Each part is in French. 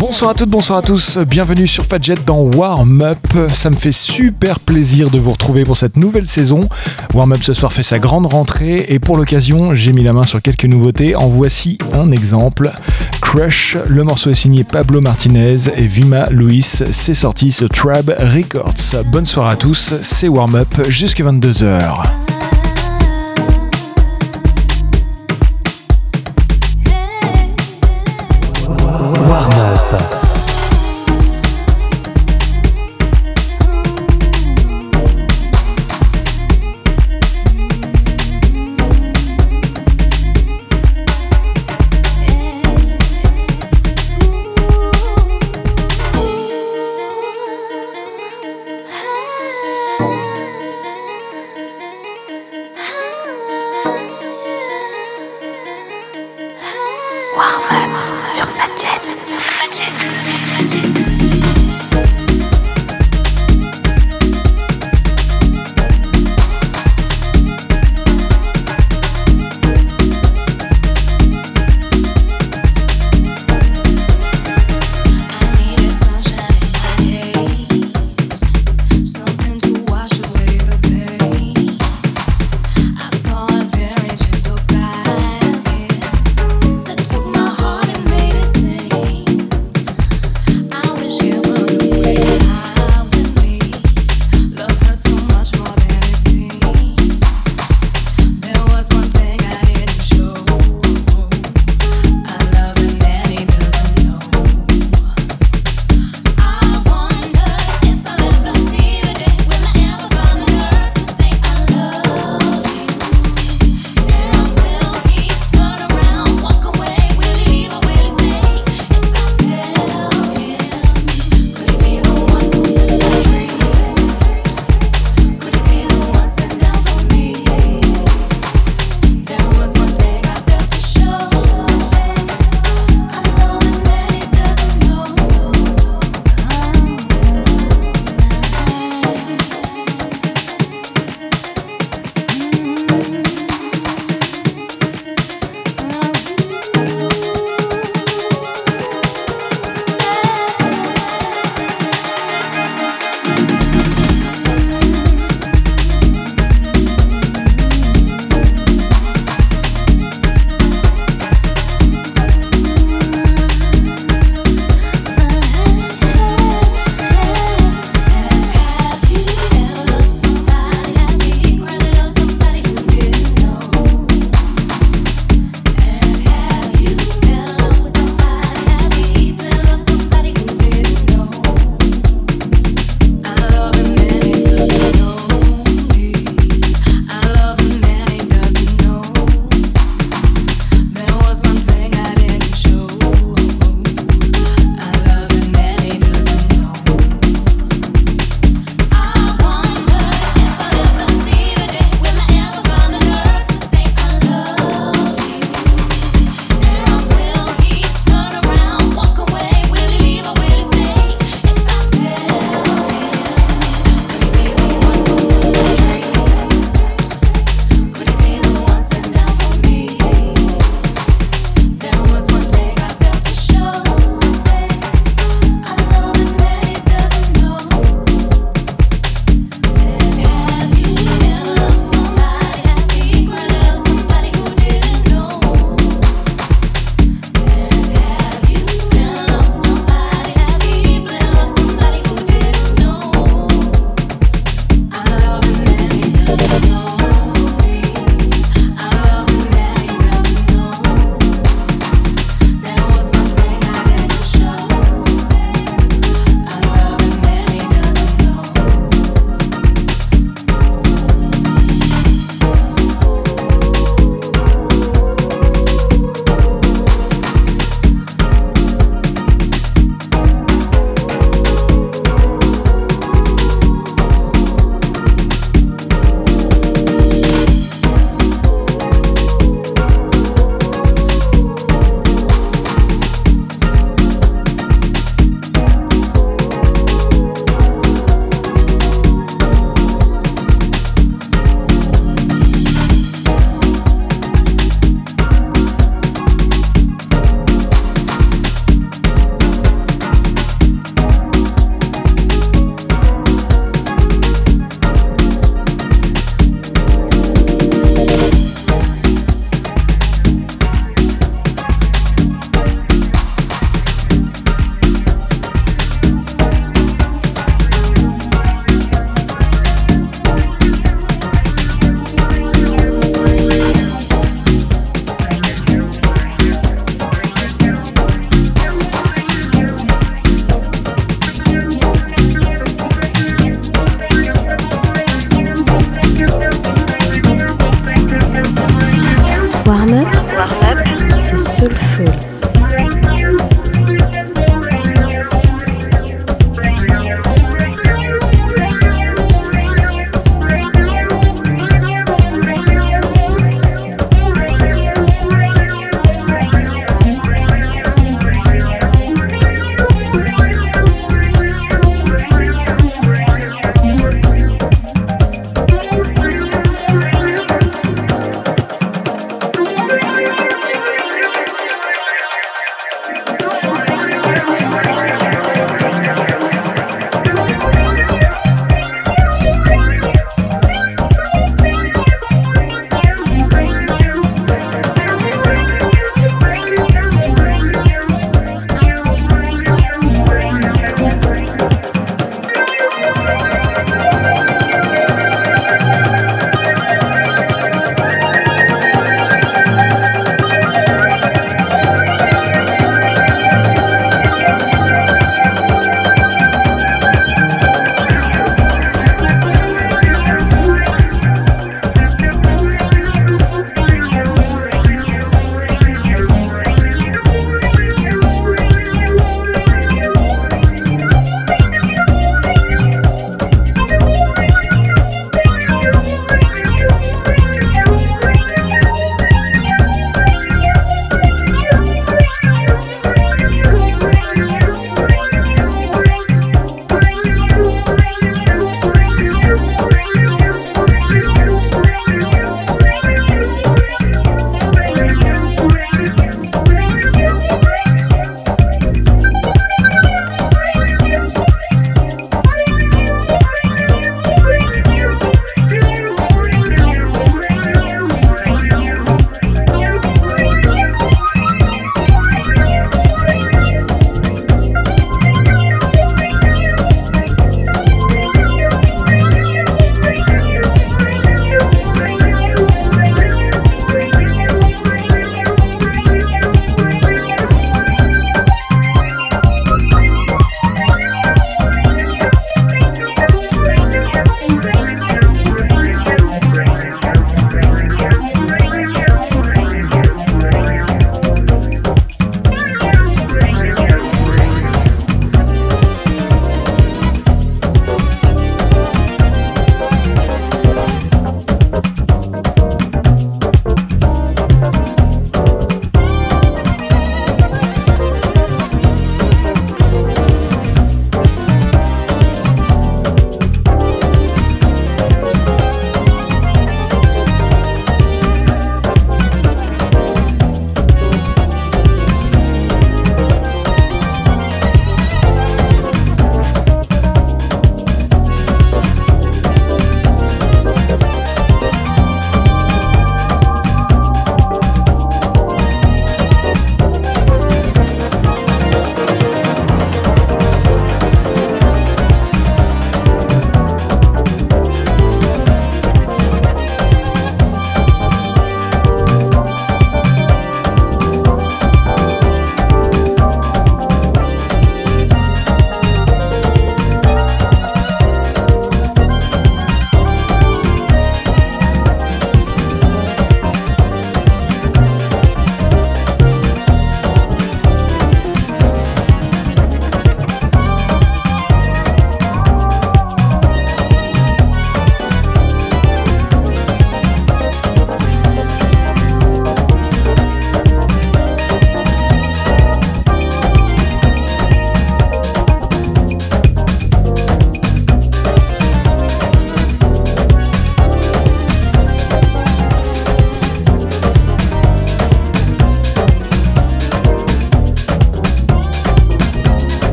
Bonsoir à toutes, bonsoir à tous, bienvenue sur Fadjet dans Warm Up. Ça me fait super plaisir de vous retrouver pour cette nouvelle saison. Warm Up ce soir fait sa grande rentrée et pour l'occasion, j'ai mis la main sur quelques nouveautés. En voici un exemple. Crush, le morceau est signé Pablo Martinez et Vima Luis. C'est sorti ce Trab Records. Bonne soirée à tous, c'est Warm Up jusqu'à 22h.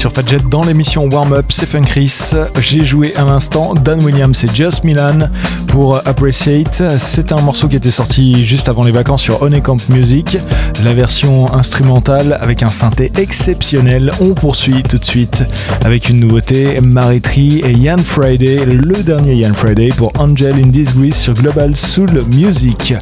Sur Fadjet dans l'émission Warm Up, c'est Funkris. J'ai joué à l'instant Dan Williams et Just Milan pour Appreciate. C'est un morceau qui était sorti juste avant les vacances sur Honeycomb Music. La version instrumentale avec un synthé exceptionnel. On poursuit tout de suite avec une nouveauté, Maritri et Ian Friday, le dernier Ian Friday pour Angel in Disgrace sur Global Soul Music.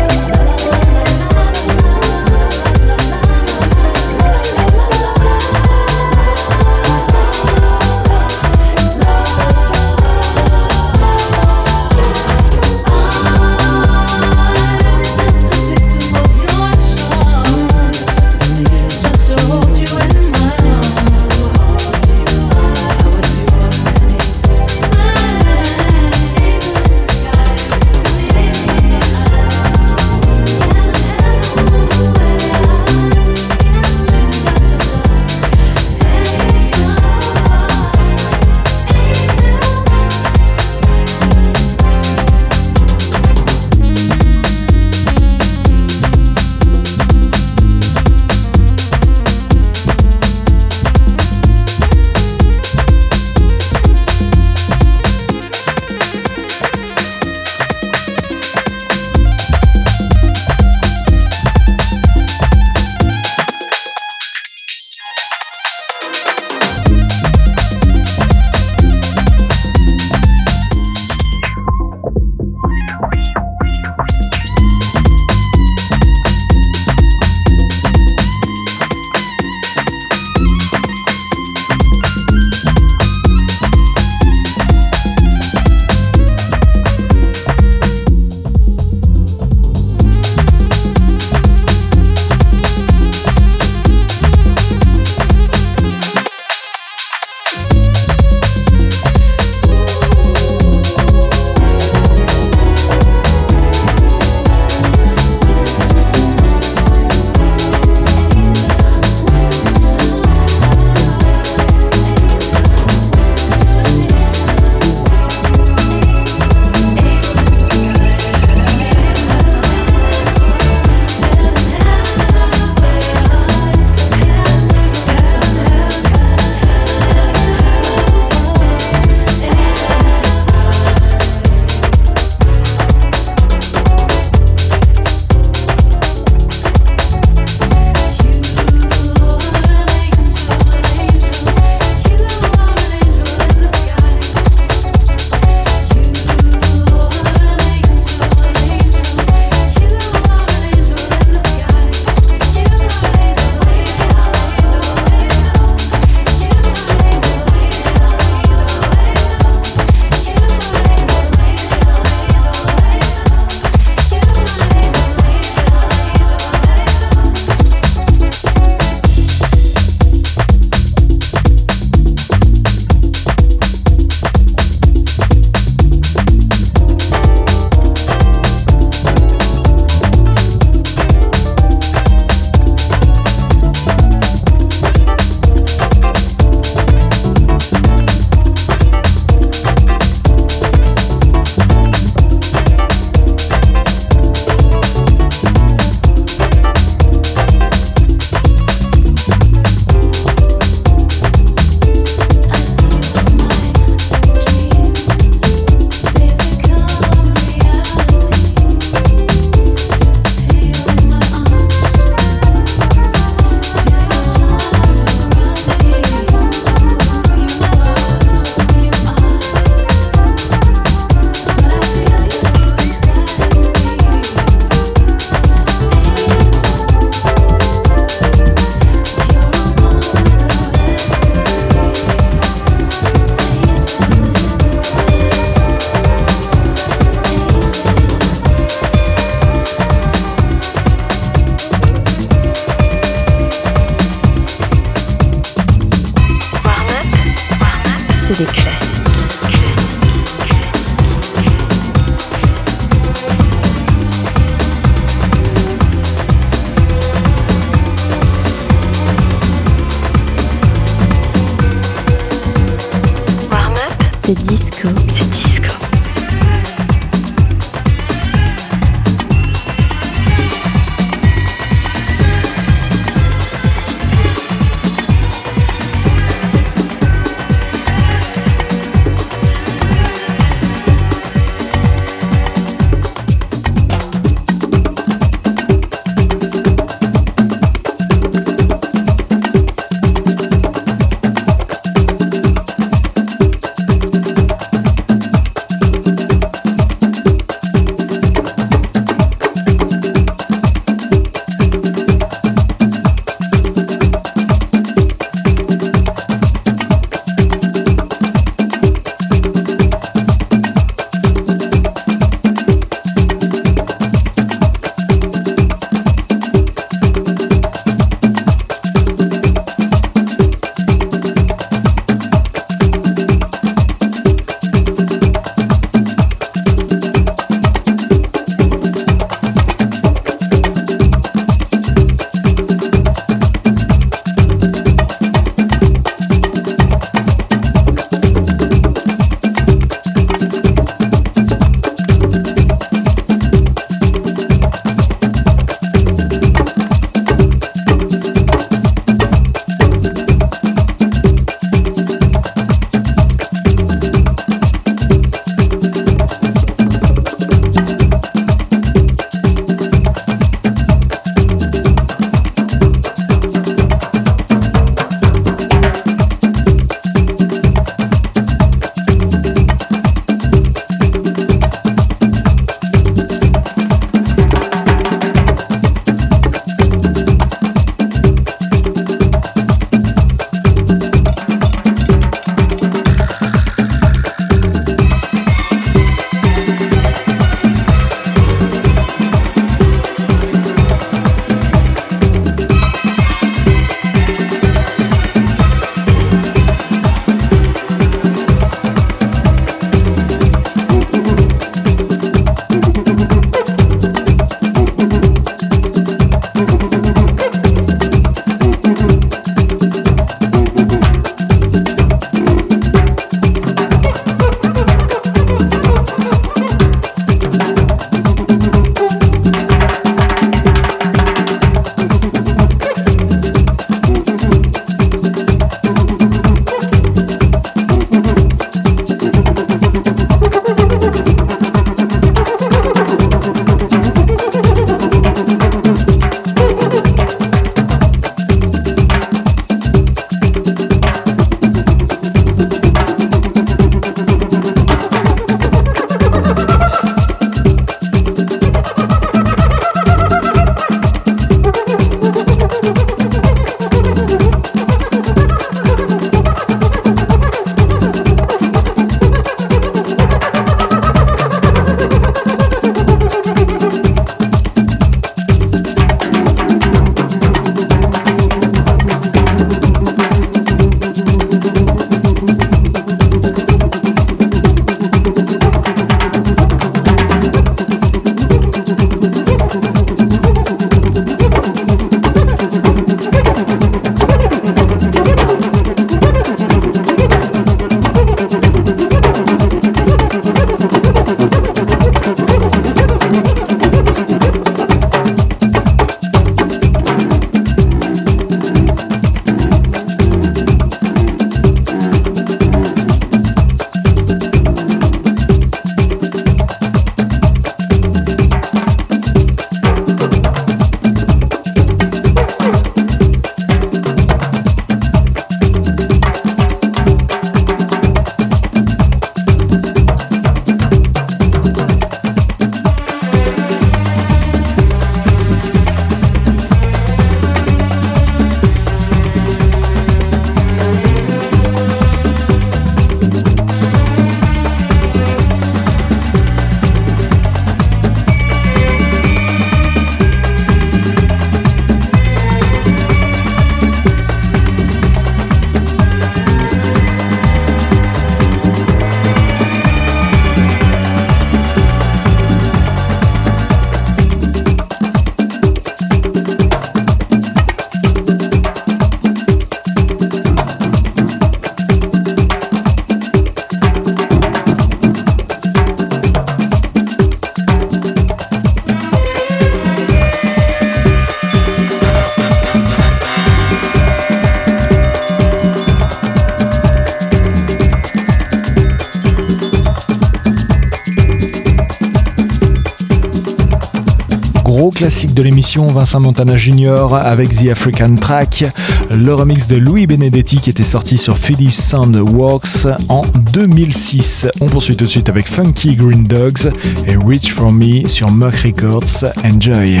Classique de l'émission, Vincent Montana Jr. avec The African Track, le remix de Louis Benedetti qui était sorti sur Philly Sound Works en 2006. On poursuit tout de suite avec Funky Green Dogs et Reach For Me sur Merc Records. Enjoy!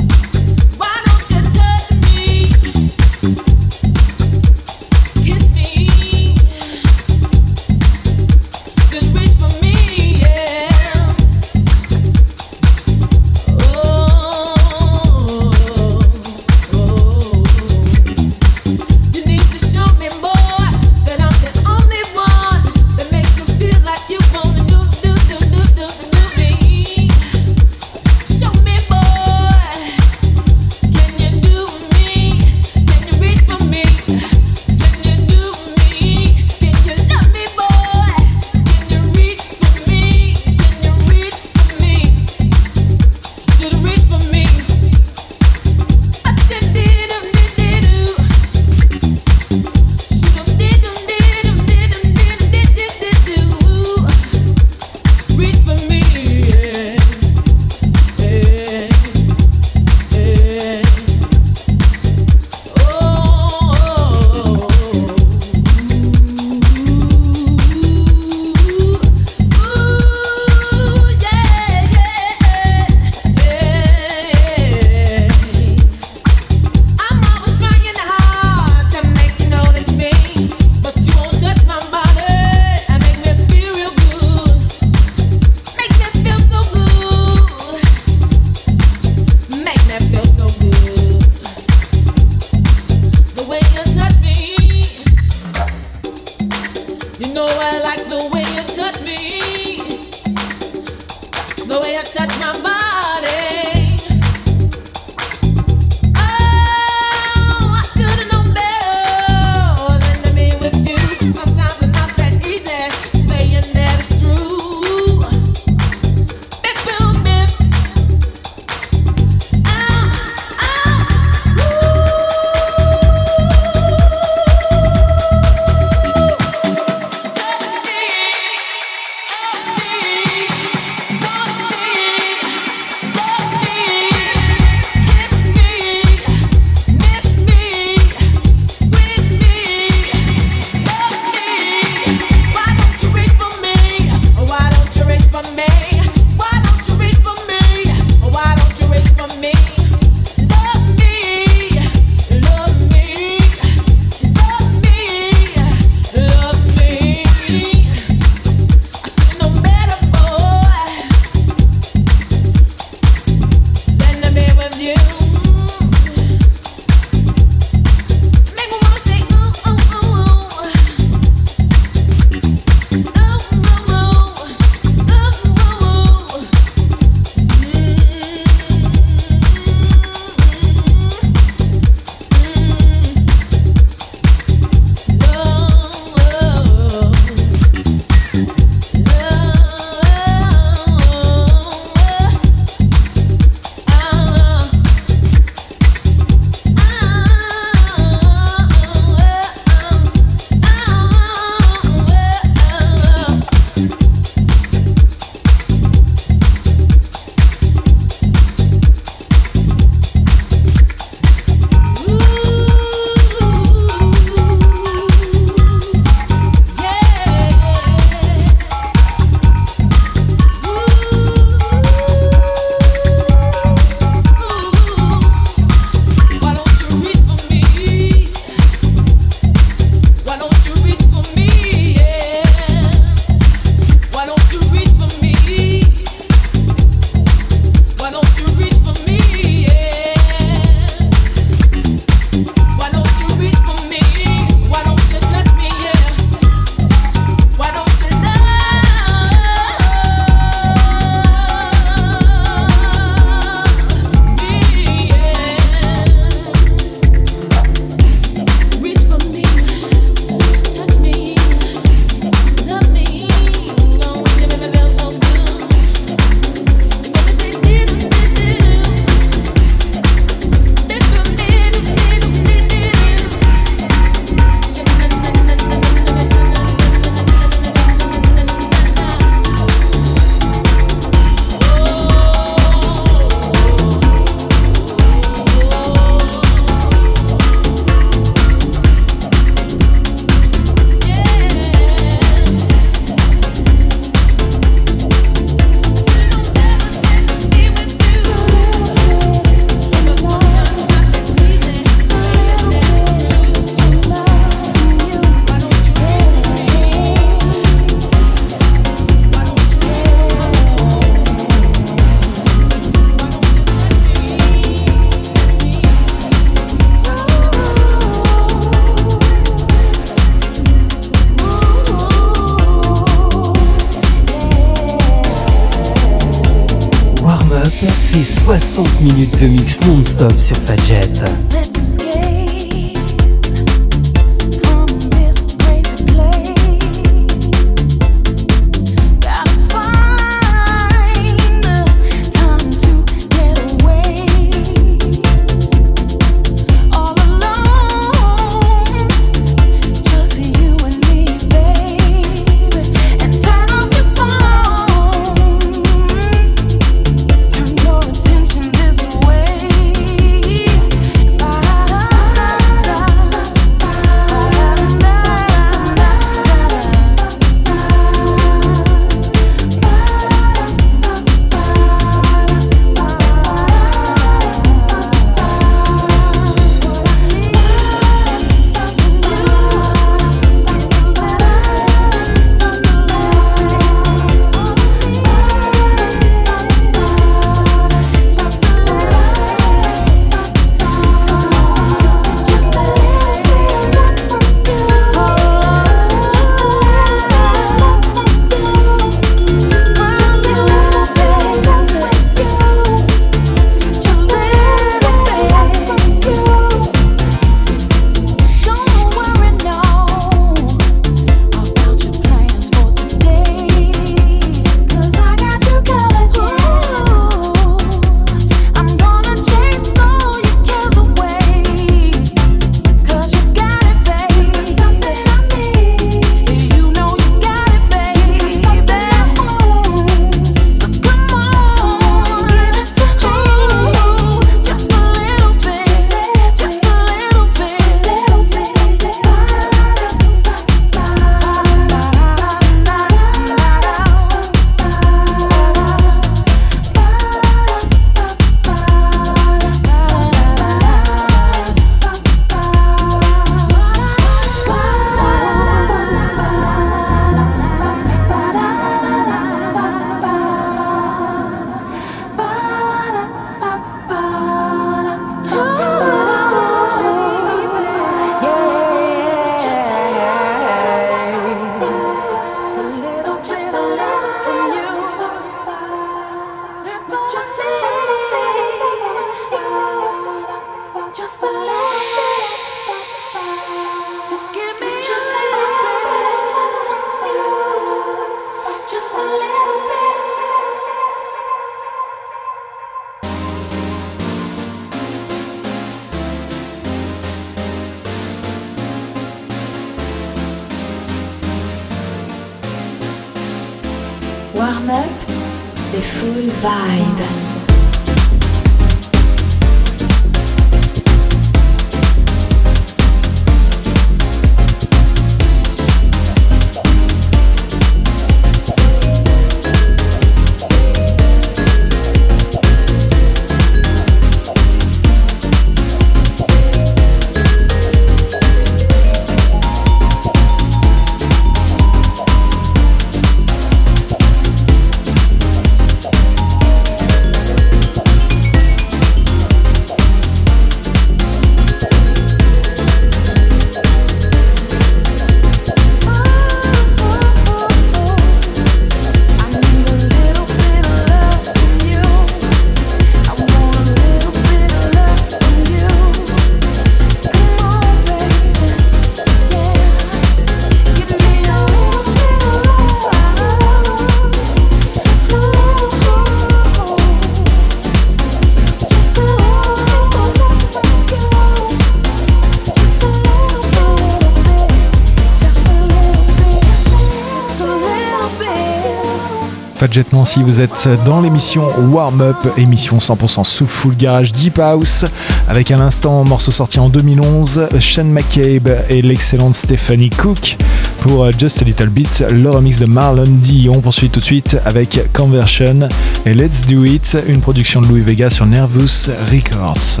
Fadjet Nancy, vous êtes dans l'émission Warm Up, émission 100% sous full garage Deep House, avec à l'instant morceau sorti en 2011, Shane McCabe et l'excellente Stephanie Cook pour Just a Little Bit, le remix de Marlon D. On poursuit tout de suite avec Conversion et Let's Do It, une production de Louis Vega sur Nervous Records.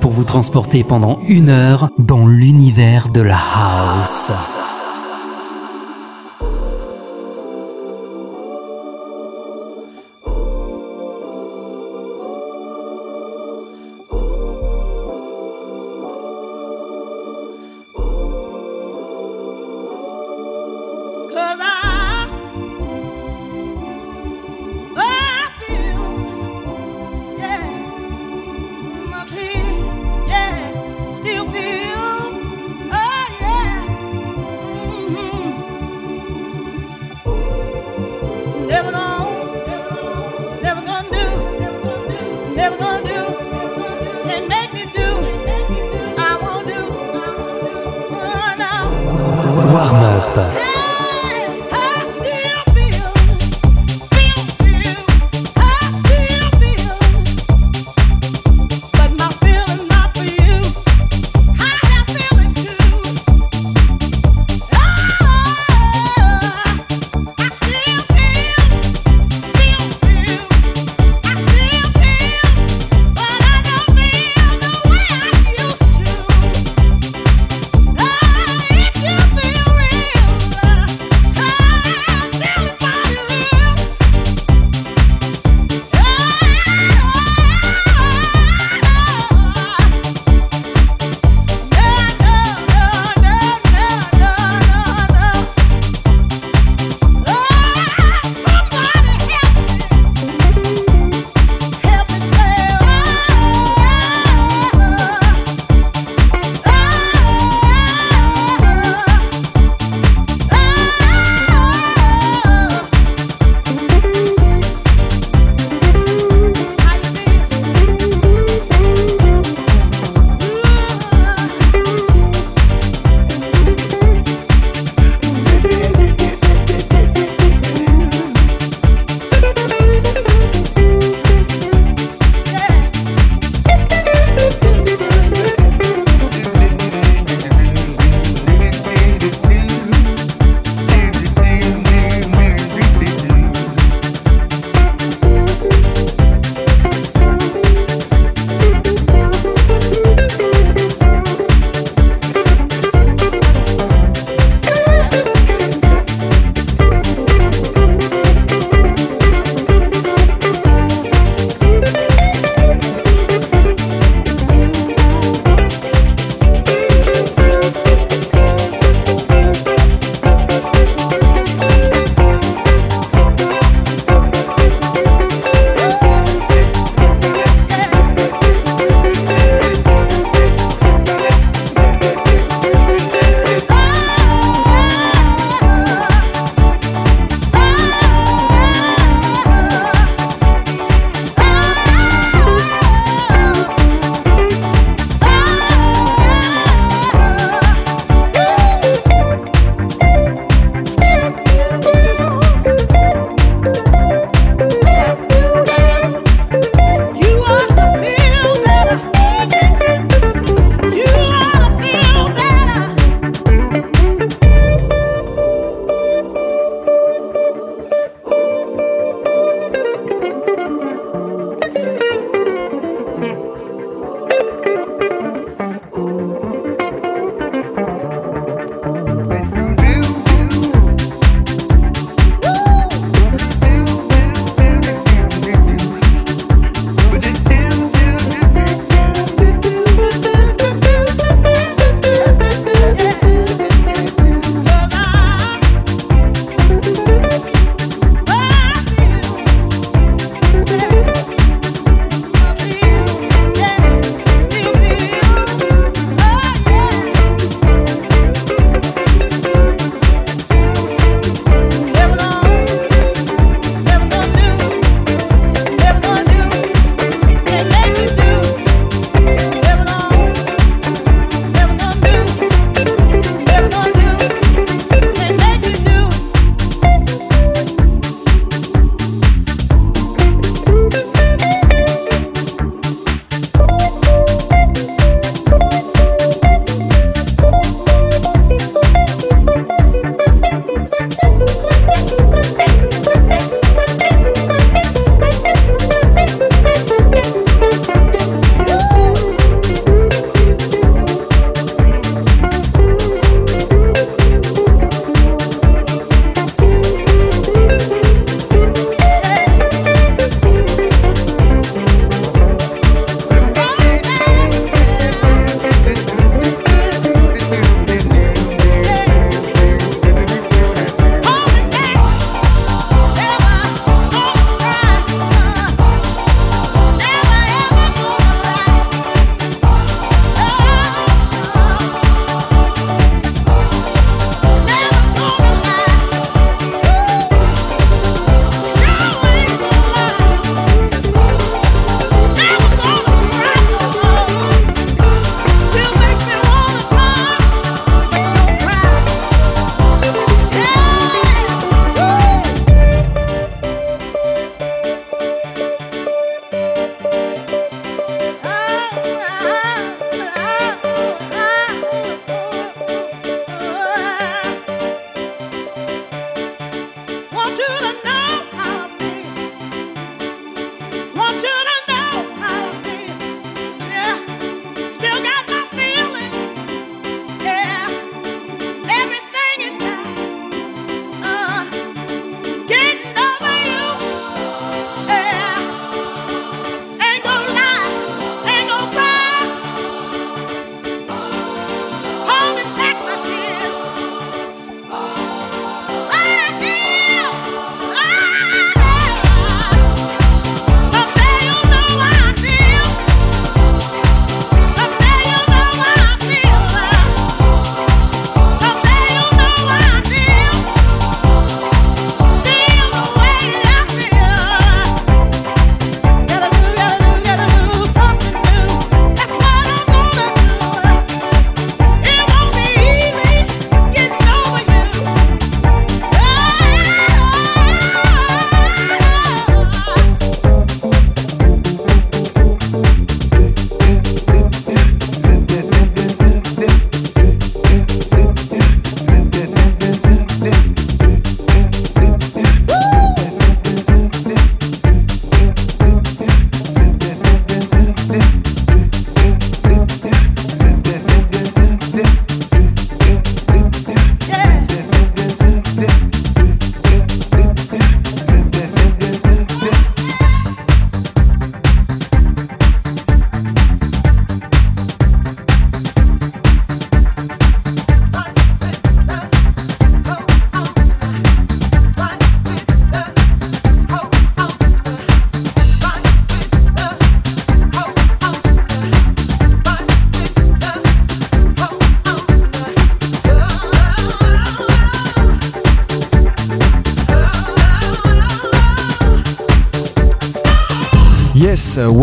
Pour vous transporter pendant une heure dans l'univers de la house.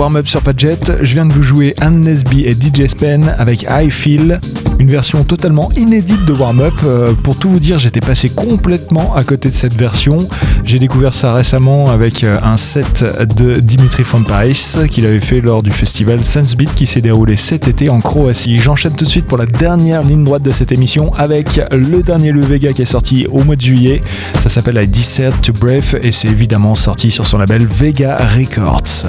Warm-up sur Fadjet, je viens de vous jouer Anne Nesby et DJ Spen avec I Feel, une version totalement inédite de warm-up. Euh, pour tout vous dire, j'étais passé complètement à côté de cette version. J'ai découvert ça récemment avec euh, un set de Dimitri von Paris qu'il avait fait lors du festival Sunsbeat qui s'est déroulé cet été en Croatie. J'enchaîne tout de suite pour la dernière ligne droite de cette émission avec le dernier Le Vega qui est sorti au mois de juillet. Ça s'appelle I Desert to Brave et c'est évidemment sorti sur son label Vega Records.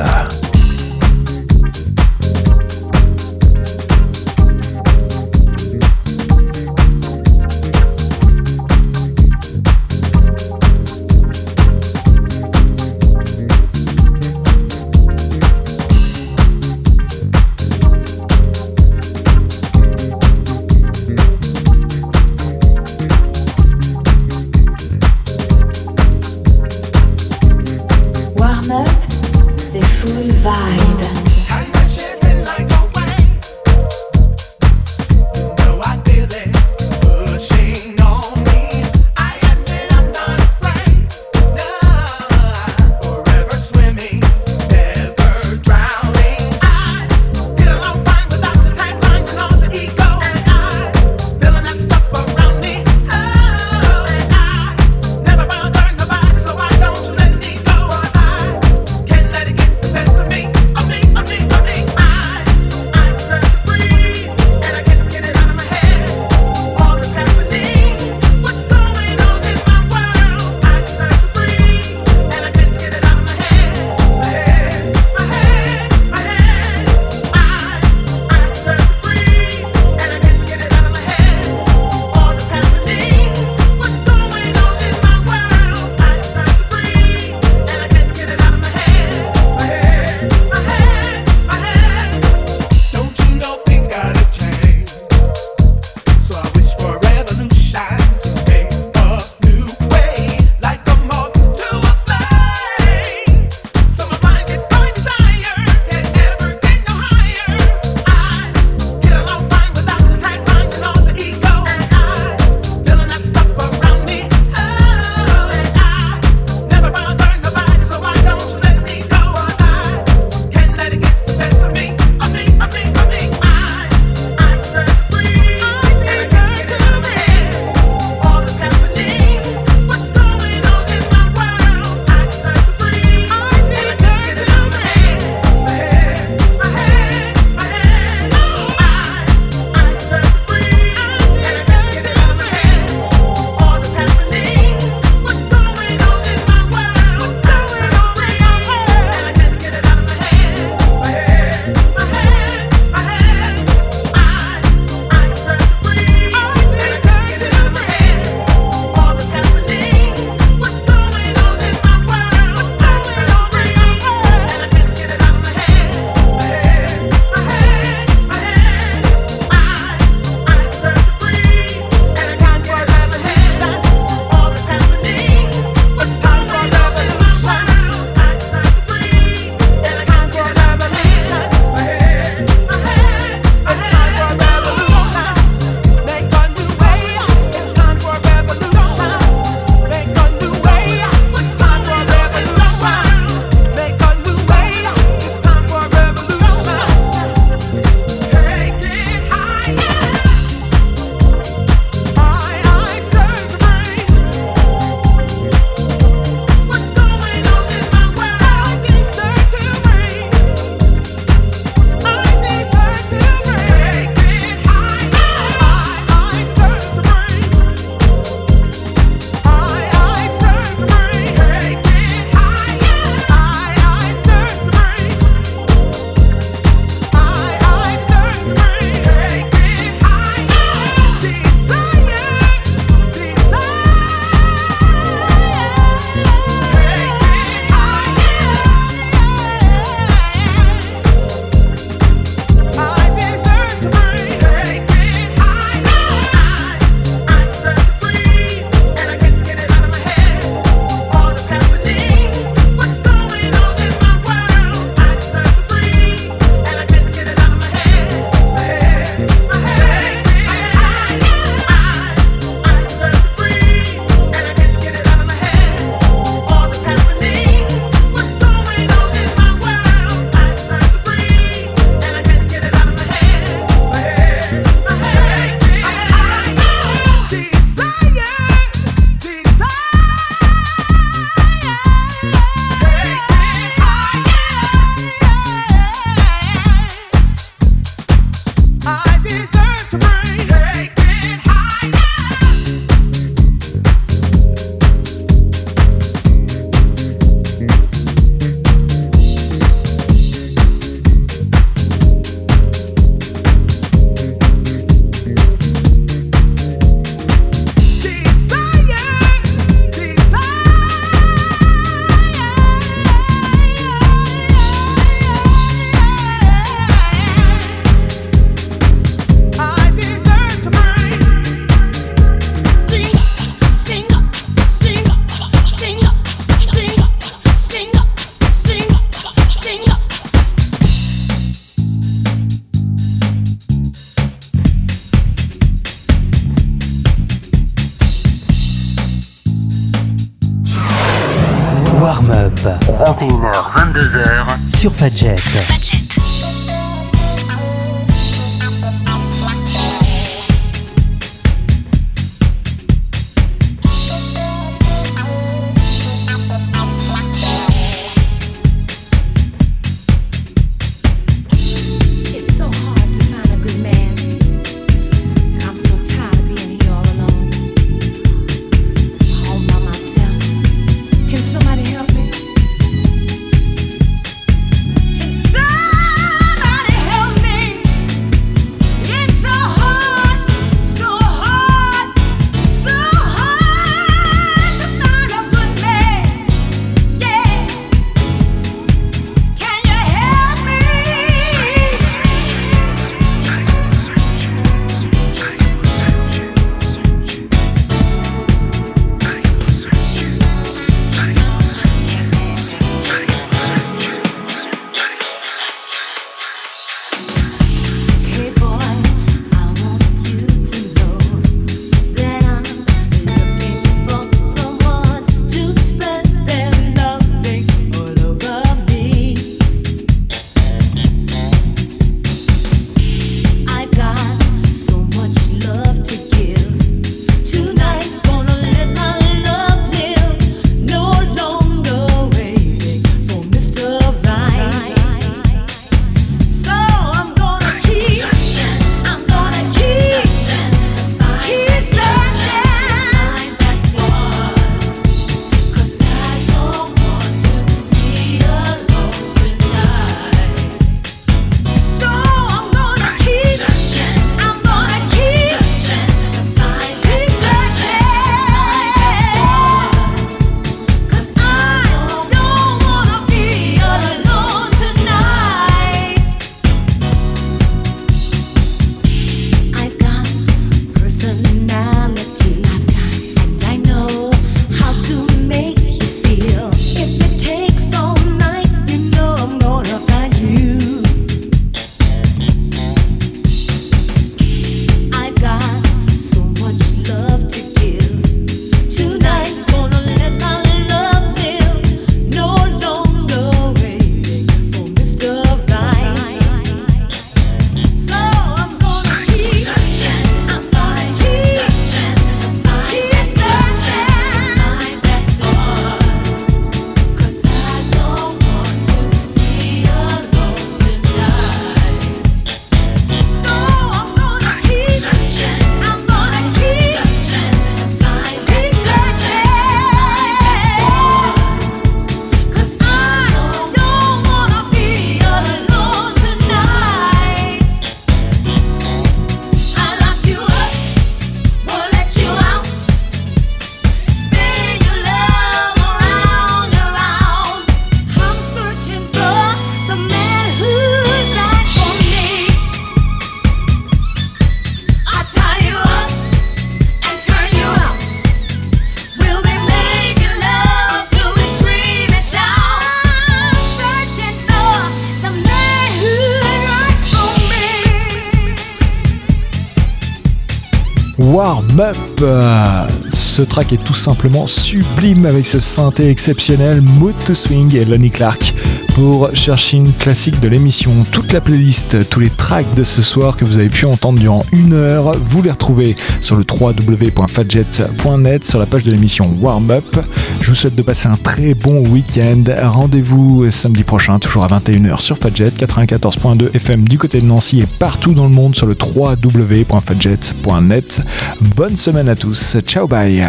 Ce track est tout simplement sublime avec ce synthé exceptionnel Mood to Swing et Lonnie Clark pour une classique de l'émission. Toute la playlist, tous les tracks de ce soir que vous avez pu entendre durant une heure, vous les retrouvez sur le www.fadjet.net sur la page de l'émission Warm Up. Je vous souhaite de passer un très bon week-end. Rendez-vous samedi prochain, toujours à 21h sur Fadjet, 94.2 FM du côté de Nancy et partout dans le monde sur le www.fadjet.net. Bonne semaine à tous. Ciao, bye.